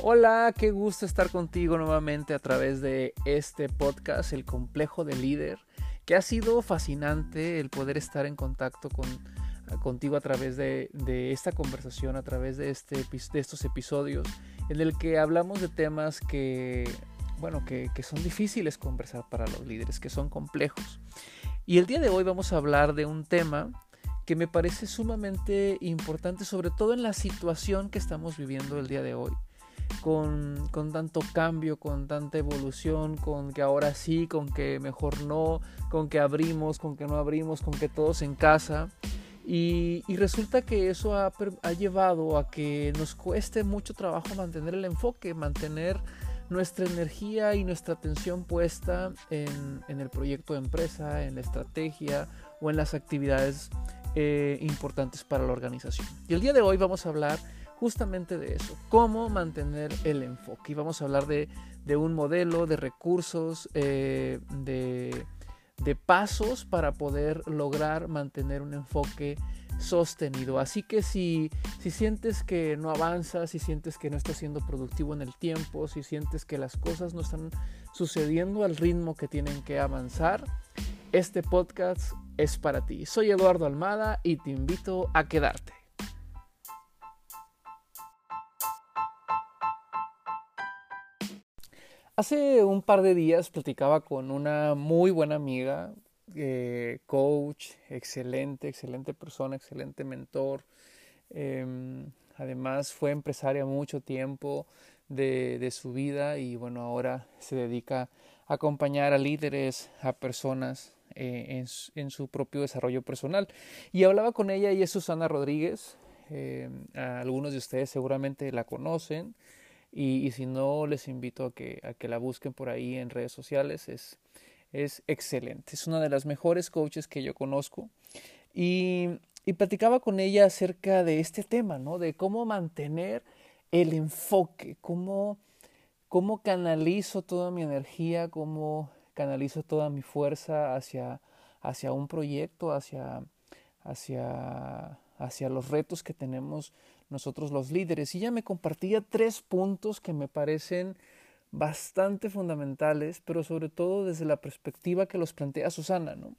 Hola, qué gusto estar contigo nuevamente a través de este podcast, El Complejo de Líder, que ha sido fascinante el poder estar en contacto con, contigo a través de, esta conversación, a través de, este, de estos episodios, en el que hablamos de temas que, bueno, que son difíciles conversar para los líderes, que son complejos. Y el día de hoy vamos a hablar de un tema que me parece sumamente importante, sobre todo en la situación que estamos viviendo el día de hoy con, tanto cambio, con tanta evolución, con que ahora sí, con que mejor no, con que abrimos, con que no abrimos, con que todos en casa. Y, resulta que eso ha, llevado a que nos cueste mucho trabajo mantener el enfoque, mantener nuestra energía y nuestra atención puesta en, el proyecto de empresa, en la estrategia o en las actividades eh, importantes para la organización. Y el día de hoy vamos a hablar justamente de eso, cómo mantener el enfoque. Y vamos a hablar de, un modelo, de recursos, eh, de, pasos para poder lograr mantener un enfoque sostenido. Así que si, si sientes que no avanzas, si sientes que no estás siendo productivo en el tiempo, si sientes que las cosas no están sucediendo al ritmo que tienen que avanzar, este podcast es para ti. Soy Eduardo Almada y te invito a quedarte. Hace un par de días platicaba con una muy buena amiga, eh, coach, excelente, excelente persona, excelente mentor. Em, además fue empresaria mucho tiempo de, su vida y bueno, ahora se dedica a acompañar a líderes, a personas eh, en, su propio desarrollo personal. Y hablaba con ella y es Susana Rodríguez. Em, algunos de ustedes seguramente la conocen. Y, si no, les invito a que, a que la busquen por ahí en redes sociales. Es, es excelente. Es una de las mejores coaches que yo conozco. Y, y platicaba con ella acerca de este tema, ¿no? De cómo mantener el enfoque, cómo, cómo canalizo toda mi energía, cómo canalizo toda mi fuerza hacia, hacia un proyecto, hacia, hacia, hacia los retos que tenemos nosotros los líderes. Y ella me compartía tres puntos que me parecen bastante fundamentales, pero sobre todo desde la perspectiva que los plantea Susana, ¿no?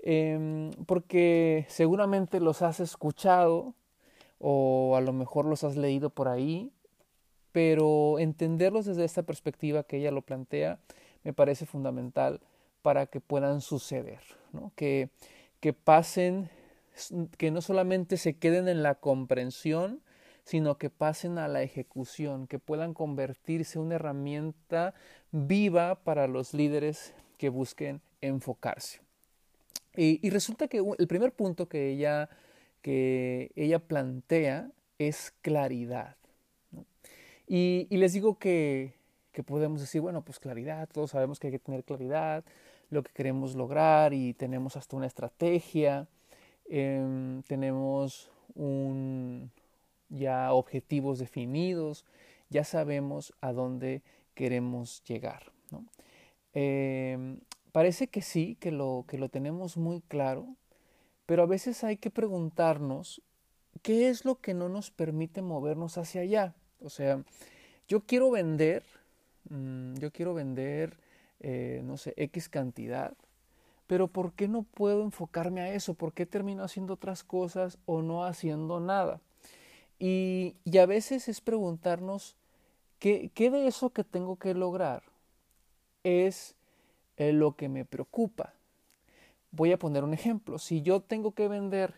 Em, porque seguramente los has escuchado o a lo mejor los has leído por ahí, pero entenderlos desde esta perspectiva que ella lo plantea me parece fundamental para que puedan suceder, ¿no? que, que pasen que no solamente se queden en la comprensión, sino que pasen a la ejecución, que puedan convertirse en una herramienta viva para los líderes que busquen enfocarse. Y, resulta que el primer punto que ella, que ella plantea es claridad. Y, les digo que, que podemos decir, bueno, pues claridad, todos sabemos que hay que tener claridad, lo que queremos lograr y tenemos hasta una estrategia. Em, tenemos un, ya objetivos definidos, ya sabemos a dónde queremos llegar. Em, parece que sí, que lo, que lo tenemos muy claro, pero a veces hay que preguntarnos qué es lo que no nos permite movernos hacia allá. O sea, yo quiero vender, mm, yo quiero vender, eh, no sé, X cantidad, pero ¿por qué no puedo enfocarme a eso? ¿Por qué termino haciendo otras cosas o no haciendo nada? Y, a veces es preguntarnos, ¿qué, ¿qué, de eso que tengo que lograr es eh, lo que me preocupa? Voy a poner un ejemplo. Si yo tengo que vender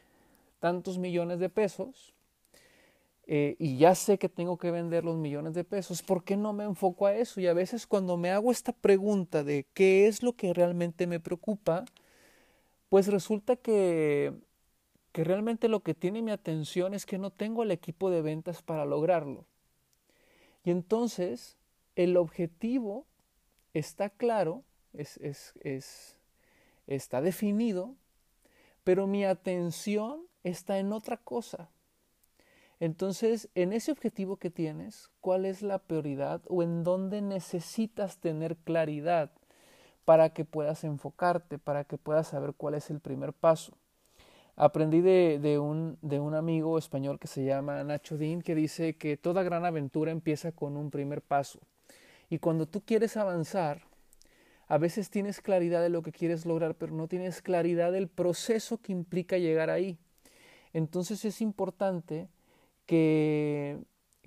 tantos millones de pesos, eh, y ya sé que tengo que vender los millones de pesos, ¿por qué no me enfoco a eso? Y a veces cuando me hago esta pregunta de qué es lo que realmente me preocupa, pues resulta que, que realmente lo que tiene mi atención es que no tengo el equipo de ventas para lograrlo. Y entonces el objetivo está claro, es, es, es, está definido, pero mi atención está en otra cosa. Entonces, en ese objetivo que tienes, ¿cuál es la prioridad o en dónde necesitas tener claridad para que puedas enfocarte, para que puedas saber cuál es el primer paso? Aprendí de, un, un amigo español que se llama Nacho Dean que dice que toda gran aventura empieza con un primer paso. Y cuando tú quieres avanzar, a veces tienes claridad de lo que quieres lograr, pero no tienes claridad del proceso que implica llegar ahí. Entonces es importante que,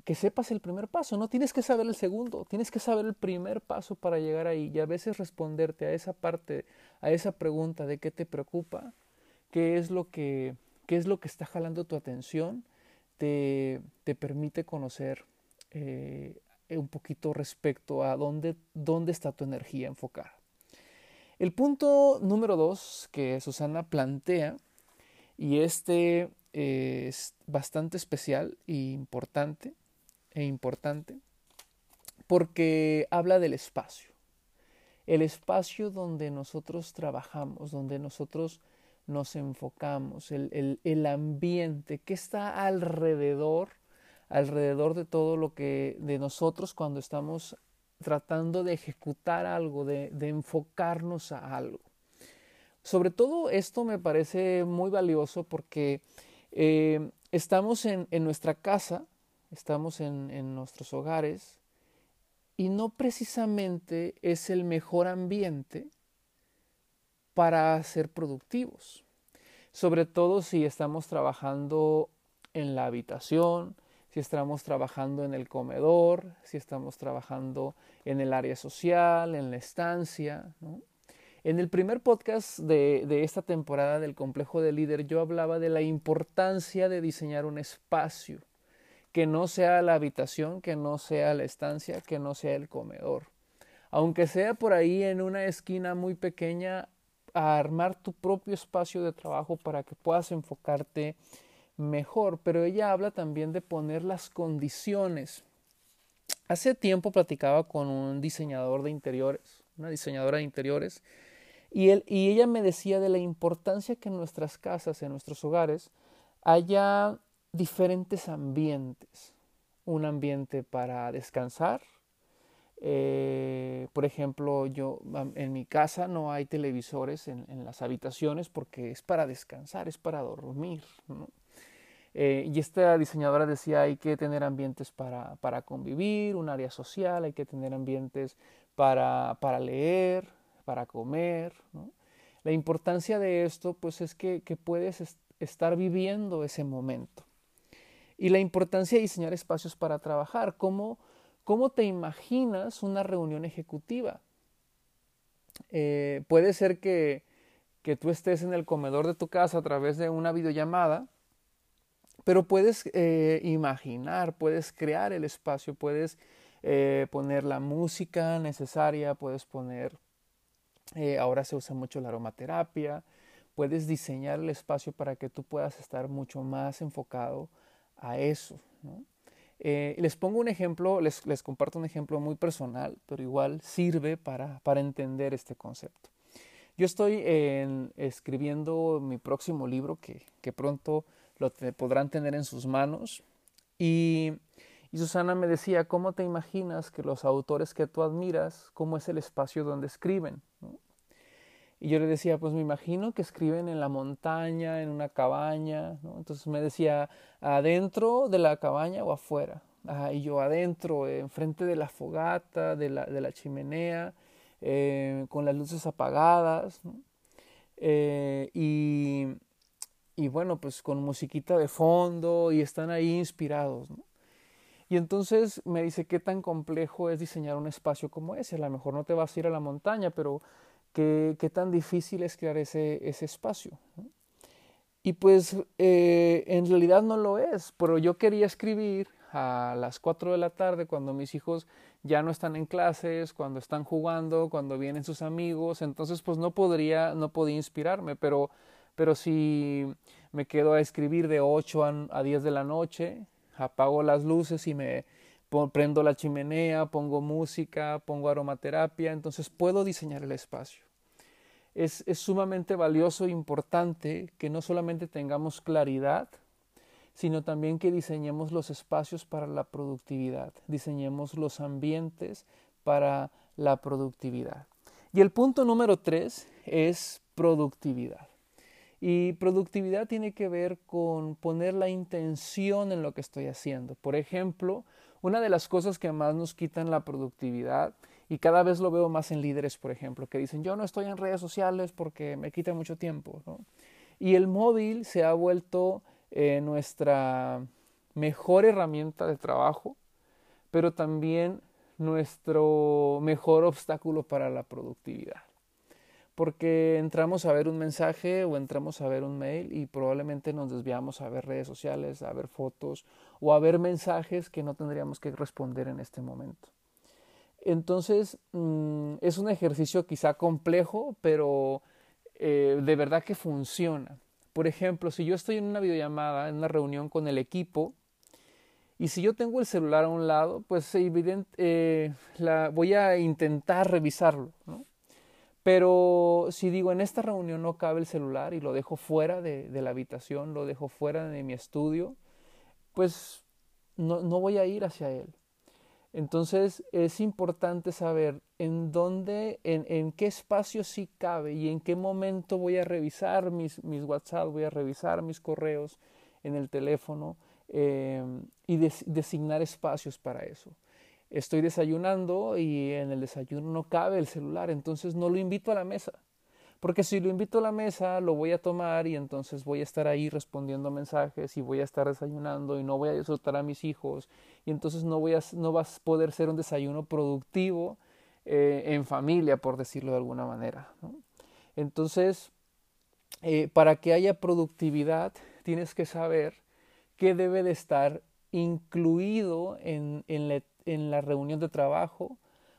que sepas el primer paso. No tienes que saber el segundo, tienes que saber el primer paso para llegar ahí. Y a veces responderte a esa parte, a esa pregunta de qué te preocupa, qué es lo que, qué es lo que está jalando tu atención, te, te permite conocer eh, un poquito respecto a dónde, dónde está tu energía enfocada. El punto número dos que Susana plantea, y este es bastante especial e importante, e importante, porque habla del espacio. El espacio donde nosotros trabajamos, donde nosotros nos enfocamos, el, ambiente que está alrededor, alrededor de todo lo que de nosotros cuando estamos tratando de ejecutar algo, de, enfocarnos a algo. Sobre todo esto me parece muy valioso porque eh, estamos en, nuestra casa, estamos en, en nuestros hogares y no precisamente es el mejor ambiente para ser productivos. Sobre todo si estamos trabajando en la habitación, si estamos trabajando en el comedor, si estamos trabajando en el área social, en la estancia. En el primer podcast de, de, esta temporada del complejo de líder yo hablaba de la importancia de diseñar un espacio que no sea la habitación, que no sea la estancia, que no sea el comedor. Aunque sea por ahí en una esquina muy pequeña, a armar tu propio espacio de trabajo para que puedas enfocarte mejor, pero ella habla también de poner las condiciones. Hace tiempo platicaba con un diseñador de interiores, una diseñadora de interiores, y, ella me decía de la importancia que en nuestras casas, en nuestros hogares, haya diferentes ambientes. Un ambiente para descansar, eh, por ejemplo, yo en mi casa no hay televisores en, las habitaciones porque es para descansar, es para dormir. Eh, y esta diseñadora decía hay que tener ambientes para, para convivir, un área social, hay que tener ambientes para, para leer, para comer. La importancia de esto pues es que, puedes estar viviendo ese momento. Y la importancia de diseñar espacios para trabajar, cómo ¿Cómo te imaginas una reunión ejecutiva? Eh, puede ser que, que, tú estés en el comedor de tu casa a través de una videollamada, pero puedes eh, imaginar, puedes crear el espacio, puedes eh, poner la música necesaria, puedes poner, ahora se usa mucho la aromaterapia, puedes diseñar el espacio para que tú puedas estar mucho más enfocado a eso. Eh, les pongo un ejemplo, les, les, comparto un ejemplo muy personal, pero igual sirve para, para entender este concepto. Yo estoy escribiendo mi próximo libro que, que pronto lo podrán tener en sus manos y, y, Susana me decía, ¿cómo te imaginas que los autores que tú admiras, cómo es el espacio donde escriben? Y yo le decía, pues me imagino que escriben en la montaña, en una cabaña, ¿no? Entonces me decía, adentro de la cabaña o afuera. y yo adentro, enfrente de la fogata, de la, chimenea, eh, con las luces apagadas, eh, y, y, bueno, pues con musiquita de fondo y están ahí inspirados, ¿no? Y entonces me dice, ¿qué tan complejo es diseñar un espacio como ese? A lo mejor no te vas a ir a la montaña, pero qué, tan difícil es crear ese, espacio. Y pues eh, en realidad no lo es, pero yo quería escribir a las 4 de la tarde cuando mis hijos ya no están en clases, cuando están jugando, cuando vienen sus amigos, entonces pues no podría, no podía inspirarme, pero, pero si me quedo a escribir de 8 a, a 10 de la noche, apago las luces y me, prendo la chimenea, pongo música, pongo aromaterapia, entonces puedo diseñar el espacio. Es, sumamente valioso e importante que no solamente tengamos claridad, sino también que diseñemos los espacios para la productividad, diseñemos los ambientes para la productividad. Y el punto número tres es productividad. Y productividad tiene que ver con poner la intención en lo que estoy haciendo. Por ejemplo, una de las cosas que más nos quitan la productividad, y cada vez lo veo más en líderes, por ejemplo, que dicen, yo no estoy en redes sociales porque me quita mucho tiempo. Y el móvil se ha vuelto eh, nuestra mejor herramienta de trabajo, pero también nuestro mejor obstáculo para la productividad porque entramos a ver un mensaje o entramos a ver un mail y probablemente nos desviamos a ver redes sociales, a ver fotos o a ver mensajes que no tendríamos que responder en este momento. Entonces, mm, es un ejercicio quizá complejo, pero eh, de verdad que funciona. Por ejemplo, si yo estoy en una videollamada, en una reunión con el equipo, y si yo tengo el celular a un lado, pues eh, voy a intentar revisarlo, ¿no? Pero si digo, en esta reunión no cabe el celular y lo dejo fuera de, la habitación, lo dejo fuera de mi estudio, pues no, no voy a ir hacia él. Entonces es importante saber en dónde, en, en, qué espacio sí cabe y en qué momento voy a revisar mis, mis WhatsApp, voy a revisar mis correos en el teléfono eh, y designar espacios para eso estoy desayunando y en el desayuno no cabe el celular, entonces no lo invito a la mesa. Porque si lo invito a la mesa, lo voy a tomar y entonces voy a estar ahí respondiendo mensajes y voy a estar desayunando y no voy a disfrutar a mis hijos y entonces no, voy a, no va a poder ser un desayuno productivo eh, en familia, por decirlo de alguna manera. Entonces, eh, para que haya productividad, tienes que saber qué debe de estar incluido en, en la en la reunión de trabajo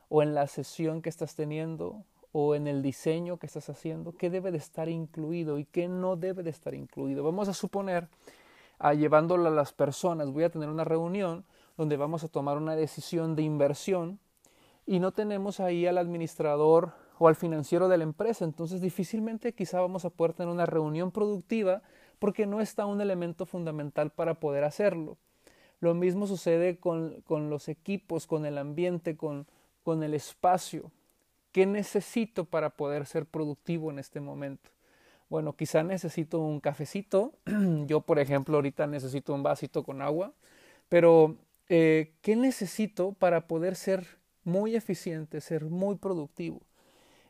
o en la sesión que estás teniendo o en el diseño que estás haciendo, qué debe de estar incluido y qué no debe de estar incluido. Vamos a suponer, a llevándolo a las personas, voy a tener una reunión donde vamos a tomar una decisión de inversión y no tenemos ahí al administrador o al financiero de la empresa, entonces difícilmente quizá vamos a poder tener una reunión productiva porque no está un elemento fundamental para poder hacerlo. Lo mismo sucede con, los equipos, con el ambiente, con, con el espacio. ¿Qué necesito para poder ser productivo en este momento? Bueno, quizá necesito un cafecito. Yo, por ejemplo, ahorita necesito un vasito con agua. Pero, eh, ¿qué necesito para poder ser muy eficiente, ser muy productivo?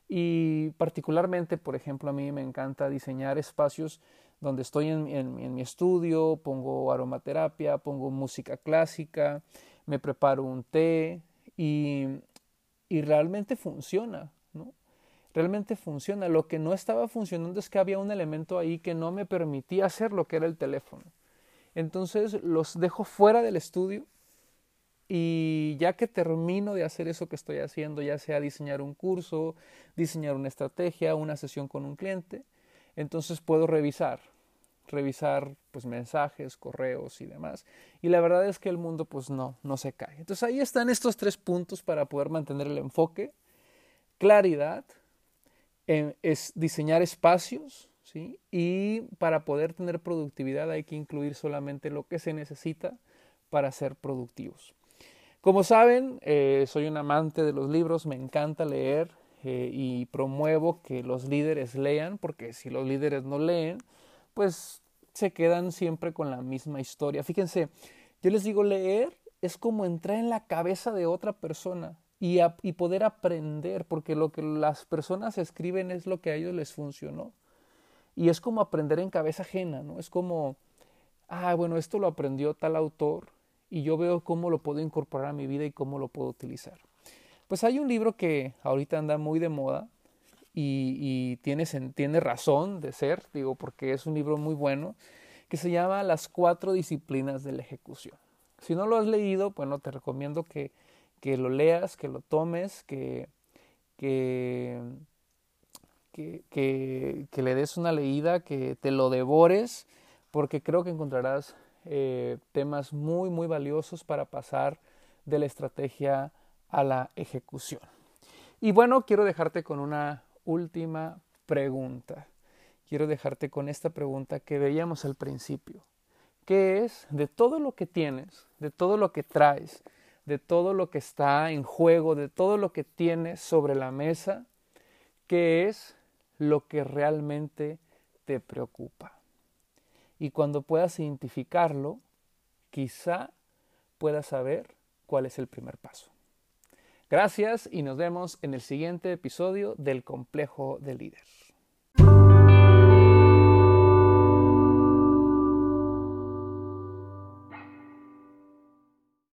Y particularmente, por ejemplo, a mí me encanta diseñar espacios donde estoy en, mi estudio, pongo aromaterapia, pongo música clásica, me preparo un té y, y realmente funciona, ¿no? Realmente funciona. Lo que no estaba funcionando es que había un elemento ahí que no me permitía hacer lo que era el teléfono. Entonces los dejo fuera del estudio y ya que termino de hacer eso que estoy haciendo, ya sea diseñar un curso, diseñar una estrategia, una sesión con un cliente, entonces puedo revisar, revisar pues mensajes, correos y demás. Y la verdad es que el mundo pues no, no se cae. Entonces ahí están estos tres puntos para poder mantener el enfoque. Claridad, es diseñar espacios, ¿sí? Y para poder tener productividad hay que incluir solamente lo que se necesita para ser productivos. Como saben, eh, soy un amante de los libros, me encanta leer eh, y promuevo que los líderes lean, porque si los líderes no leen, pues se quedan siempre con la misma historia. Fíjense, yo les digo, leer es como entrar en la cabeza de otra persona y, y poder aprender, porque lo que las personas escriben es lo que a ellos les funcionó. Y es como aprender en cabeza ajena, ¿no? Es como, ah, bueno, esto lo aprendió tal autor y yo veo cómo lo puedo incorporar a mi vida y cómo lo puedo utilizar. Pues hay un libro que ahorita anda muy de moda, y, tiene, tiene razón de ser, digo, porque es un libro muy bueno, que se llama Las cuatro disciplinas de la ejecución. Si no lo has leído, bueno, te recomiendo que, que lo leas, que lo tomes, que, que, que, que, le des una leída, que te lo devores, porque creo que encontrarás eh, temas muy, muy valiosos para pasar de la estrategia a la ejecución. Y bueno, quiero dejarte con una última pregunta. Quiero dejarte con esta pregunta que veíamos al principio. ¿Qué es de todo lo que tienes, de todo lo que traes, de todo lo que está en juego, de todo lo que tienes sobre la mesa? ¿Qué es lo que realmente te preocupa. Y cuando puedas identificarlo, quizá puedas saber cuál es el primer paso. Gracias y nos vemos en el siguiente episodio del Complejo de Líder.